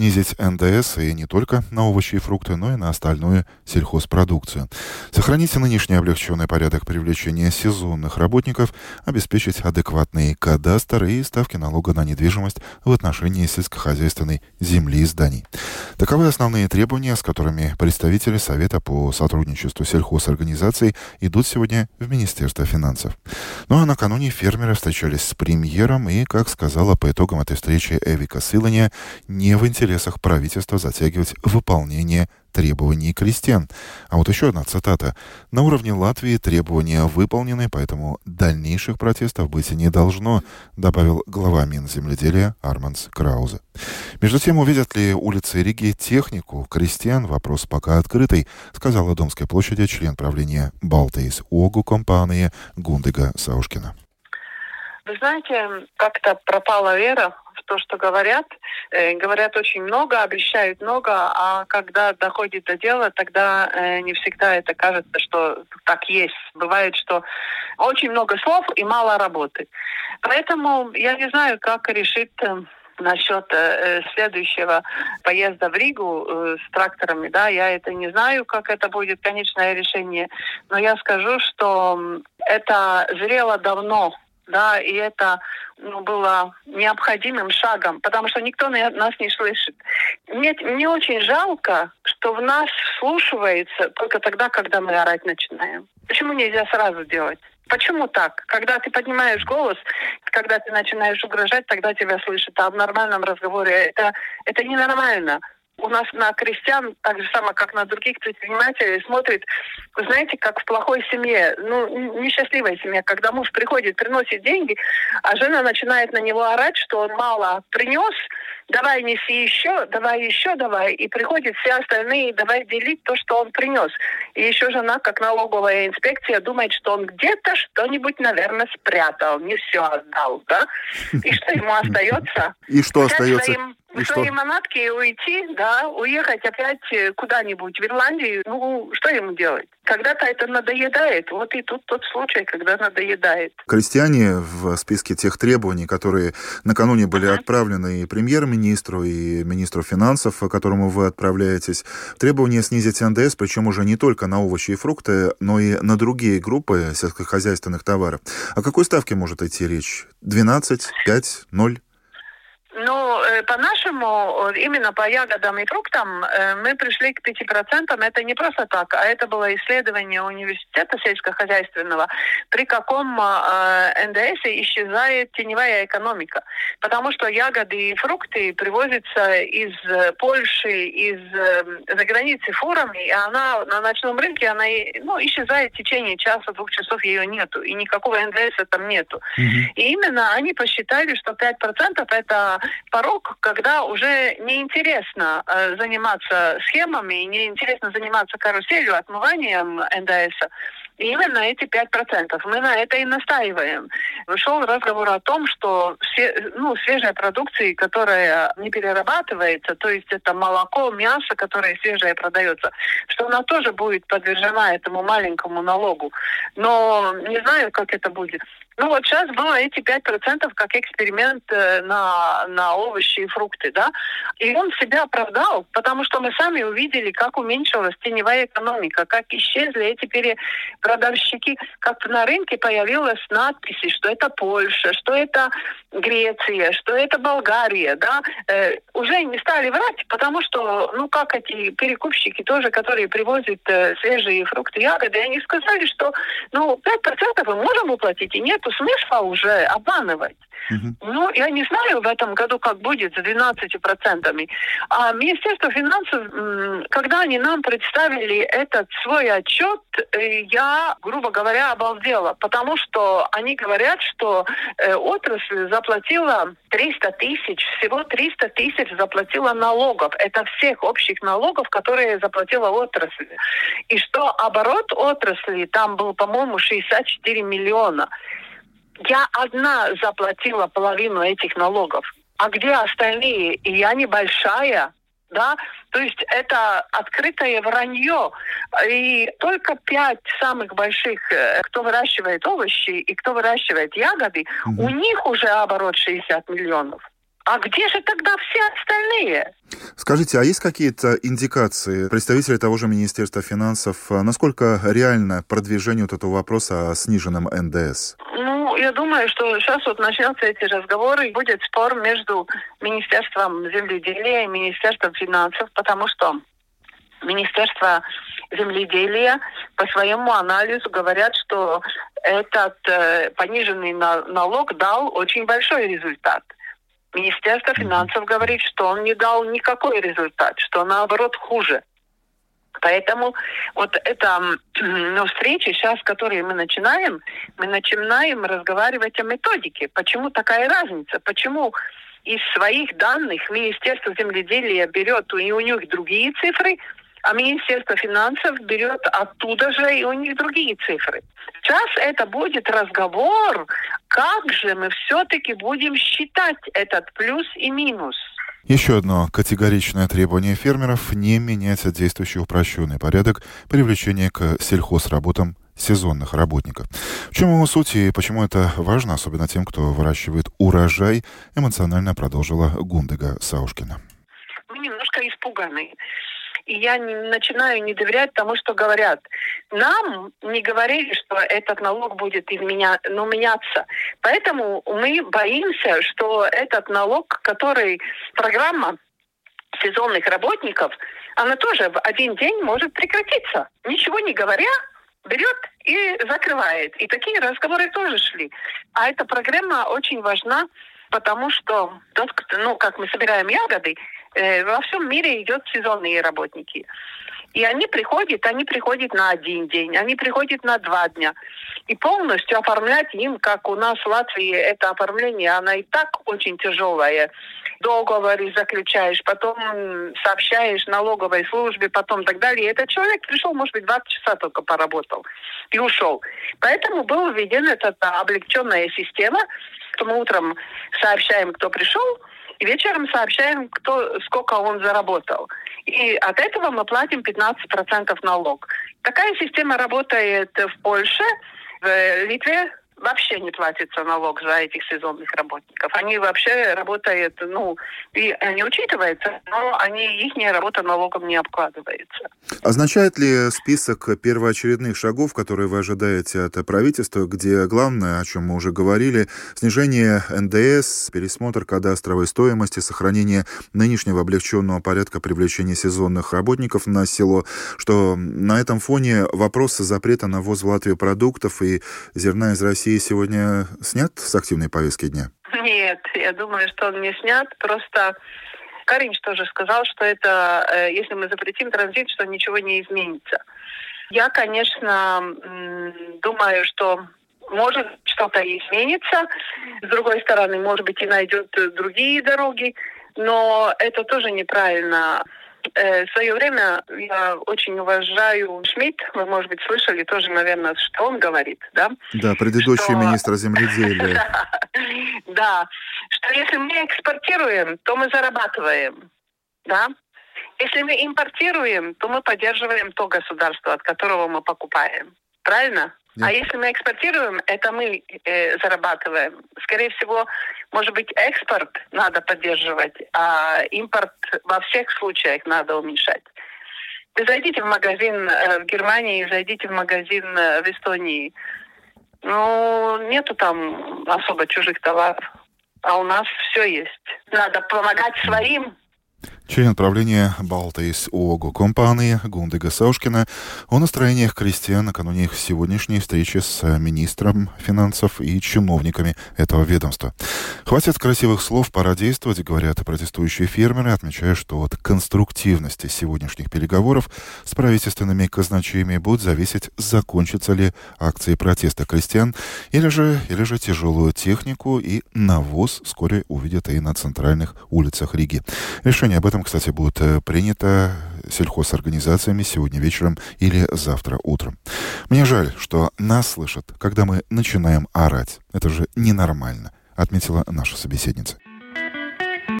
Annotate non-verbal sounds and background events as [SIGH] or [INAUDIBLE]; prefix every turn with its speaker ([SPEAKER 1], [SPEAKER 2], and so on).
[SPEAKER 1] снизить НДС и не только на овощи и фрукты, но и на остальную сельхозпродукцию. Сохранить нынешний облегченный порядок привлечения сезонных работников, обеспечить адекватный кадастр и ставки налога на недвижимость в отношении сельскохозяйственной земли и зданий. Таковы основные требования, с которыми представители Совета по сотрудничеству сельхозорганизаций идут сегодня в Министерство финансов. Ну а накануне фермеры встречались с премьером и, как сказала по итогам этой встречи Эвика Сылания, не в интересах правительства затягивать выполнение требований крестьян. А вот еще одна цитата. «На уровне Латвии требования выполнены, поэтому дальнейших протестов быть не должно», добавил глава Минземледелия Арманс Краузе. Между тем, увидят ли улицы Риги технику крестьян, вопрос пока открытый, сказала Домской площади член правления Балтейс ОГУ компании Гундега Саушкина.
[SPEAKER 2] Вы знаете, как-то пропала вера то, что говорят. Э, говорят очень много, обещают много, а когда доходит до дела, тогда э, не всегда это кажется, что так есть. Бывает, что очень много слов и мало работы. Поэтому я не знаю, как решить э, насчет э, следующего поезда в Ригу э, с тракторами, да, я это не знаю, как это будет конечное решение, но я скажу, что это зрело давно да, и это ну, было необходимым шагом, потому что никто нас не слышит. Мне, мне очень жалко, что в нас слушается только тогда, когда мы орать начинаем. Почему нельзя сразу делать? Почему так? Когда ты поднимаешь голос, когда ты начинаешь угрожать, тогда тебя слышат. А в нормальном разговоре это, это ненормально у нас на крестьян, так же самое, как на других предпринимателей, смотрит, знаете, как в плохой семье, ну, несчастливой семье, когда муж приходит, приносит деньги, а жена начинает на него орать, что он мало принес, давай неси еще, давай еще, давай. И приходят все остальные, давай делить то, что он принес. И еще жена, как налоговая инспекция, думает, что он где-то что-нибудь, наверное, спрятал, не все отдал, да? И что ему [LAUGHS] остается?
[SPEAKER 1] И что остается?
[SPEAKER 2] И свои что? манатки уйти, да, уехать опять э, куда-нибудь в Ирландию, ну, что ему делать? Когда-то это надоедает. Вот и тут тот случай, когда надоедает.
[SPEAKER 1] Крестьяне в списке тех требований, которые накануне были uh-huh. отправлены и премьер-министру, и министру финансов, к которому вы отправляетесь, требования снизить НДС, причем уже не только на овощи и фрукты, но и на другие группы сельскохозяйственных товаров. О какой ставке может идти речь? 12, 5, 0?
[SPEAKER 2] Ну, э, по-нашему, именно по ягодам и фруктам э, мы пришли к 5%. Это не просто так, а это было исследование университета сельскохозяйственного, при каком э, НДС исчезает теневая экономика. Потому что ягоды и фрукты привозятся из Польши, из за границы фурами, и она на ночном рынке она ну, исчезает в течение часа-двух часов, ее нету, и никакого НДС там нету. Mm-hmm. И именно они посчитали, что 5% это порог, когда уже неинтересно э, заниматься схемами, неинтересно заниматься каруселью, отмыванием НДС. Именно эти 5%. Мы на это и настаиваем. Вышел разговор о том, что все, ну, свежая продукция, которая не перерабатывается, то есть это молоко, мясо, которое свежее продается, что она тоже будет подвержена этому маленькому налогу. Но не знаю, как это будет. Ну вот сейчас было эти 5% как эксперимент э, на, на овощи и фрукты, да. И он себя оправдал, потому что мы сами увидели, как уменьшилась теневая экономика, как исчезли эти перепродавщики, как на рынке появилась надписи, что это Польша, что это Греция, что это Болгария, да. Э, уже не стали врать, потому что, ну как эти перекупщики тоже, которые привозят э, свежие фрукты, ягоды, они сказали, что, ну, 5% мы можем уплатить, и нет смысла уже обманывать. Угу. Ну, я не знаю в этом году, как будет с 12%. А Министерство финансов, когда они нам представили этот свой отчет, э, грубо говоря, обалдела, потому что они говорят, что э, отрасль заплатила 300 тысяч, всего 300 тысяч заплатила налогов. Это всех общих налогов, которые заплатила отрасль. И что оборот отрасли там был, по-моему, 64 миллиона я одна заплатила половину этих налогов. А где остальные? И я небольшая, да, то есть это открытое вранье. И только пять самых больших, э, кто выращивает овощи и кто выращивает ягоды, угу. у них уже оборот 60 миллионов. А где же тогда все остальные?
[SPEAKER 1] Скажите, а есть какие-то индикации представителей того же Министерства финансов, а насколько реально продвижение вот этого вопроса о сниженном НДС?
[SPEAKER 2] Я думаю, что сейчас вот начнутся эти разговоры, и будет спор между Министерством земледелия и Министерством финансов, потому что Министерство земледелия по своему анализу говорят, что этот э, пониженный на, налог дал очень большой результат. Министерство финансов говорит, что он не дал никакой результат, что наоборот хуже. Поэтому вот эта [CLEARS THROAT] ну, встреча сейчас, которые мы начинаем, мы начинаем разговаривать о методике. Почему такая разница? Почему из своих данных Министерство земледелия берет, и у них другие цифры, а Министерство финансов берет оттуда же, и у них другие цифры. Сейчас это будет разговор, как же мы все-таки будем считать этот плюс и минус.
[SPEAKER 1] Еще одно категоричное требование фермеров – не менять действующий упрощенный порядок привлечения к сельхозработам сезонных работников. В чем его суть и почему это важно, особенно тем, кто выращивает урожай, эмоционально продолжила Гундега Саушкина.
[SPEAKER 2] Мы немножко испуганы и я не, начинаю не доверять тому, что говорят. Нам не говорили, что этот налог будет изменя, ну, меняться. Поэтому мы боимся, что этот налог, который программа сезонных работников, она тоже в один день может прекратиться. Ничего не говоря, берет и закрывает. И такие разговоры тоже шли. А эта программа очень важна, потому что тот, ну, как мы собираем ягоды, э, во всем мире идет сезонные работники. И они приходят, они приходят на один день, они приходят на два дня. И полностью оформлять им, как у нас в Латвии, это оформление, оно и так очень тяжелое. Договоры заключаешь, потом сообщаешь налоговой службе, потом так далее. этот человек пришел, может быть, 20 часа только поработал и ушел. Поэтому была введена эта облегченная система, что мы утром сообщаем, кто пришел, и вечером сообщаем, кто, сколько он заработал. И от этого мы платим 15% налог. Такая система работает в Польше, в Литве, вообще не платится налог за этих сезонных работников. Они вообще работают, ну, и они учитываются, но они, их работа налогом не обкладывается.
[SPEAKER 1] Означает ли список первоочередных шагов, которые вы ожидаете от правительства, где главное, о чем мы уже говорили, снижение НДС, пересмотр кадастровой стоимости, сохранение нынешнего облегченного порядка привлечения сезонных работников на село, что на этом фоне вопросы запрета на ввоз в Латвию продуктов и зерна из России России сегодня снят с активной повестки дня?
[SPEAKER 2] Нет, я думаю, что он не снят. Просто Каринч тоже сказал, что это, э, если мы запретим транзит, что ничего не изменится. Я, конечно, думаю, что может что-то изменится. С другой стороны, может быть, и найдет другие дороги. Но это тоже неправильно. Э, в свое время я очень уважаю Шмидт, вы, может быть, слышали тоже, наверное, что он говорит, да?
[SPEAKER 1] Да, предыдущий что... министр земледелия. [LAUGHS]
[SPEAKER 2] Да, что если мы экспортируем, то мы зарабатываем, да? Если мы импортируем, то мы поддерживаем то государство, от которого мы покупаем. Правильно? А если мы экспортируем, это мы э, зарабатываем. Скорее всего, может быть, экспорт надо поддерживать, а импорт во всех случаях надо уменьшать. Вы зайдите в магазин э, в Германии, зайдите в магазин э, в Эстонии. Ну, нету там особо чужих товаров. А у нас все есть. Надо помогать своим,
[SPEAKER 1] Член правления Балтейс ООГ компании Гундега Саушкина о настроениях крестьян накануне их сегодняшней встречи с министром финансов и чиновниками этого ведомства. Хватит красивых слов, пора действовать, говорят протестующие фермеры, отмечая, что от конструктивности сегодняшних переговоров с правительственными казначеями будет зависеть, закончатся ли акции протеста крестьян, или же, или же тяжелую технику и навоз вскоре увидят и на центральных улицах Риги. Решение об этом этом, кстати, будет э, принято сельхозорганизациями сегодня вечером или завтра утром. Мне жаль, что нас слышат, когда мы начинаем орать. Это же ненормально, отметила наша собеседница.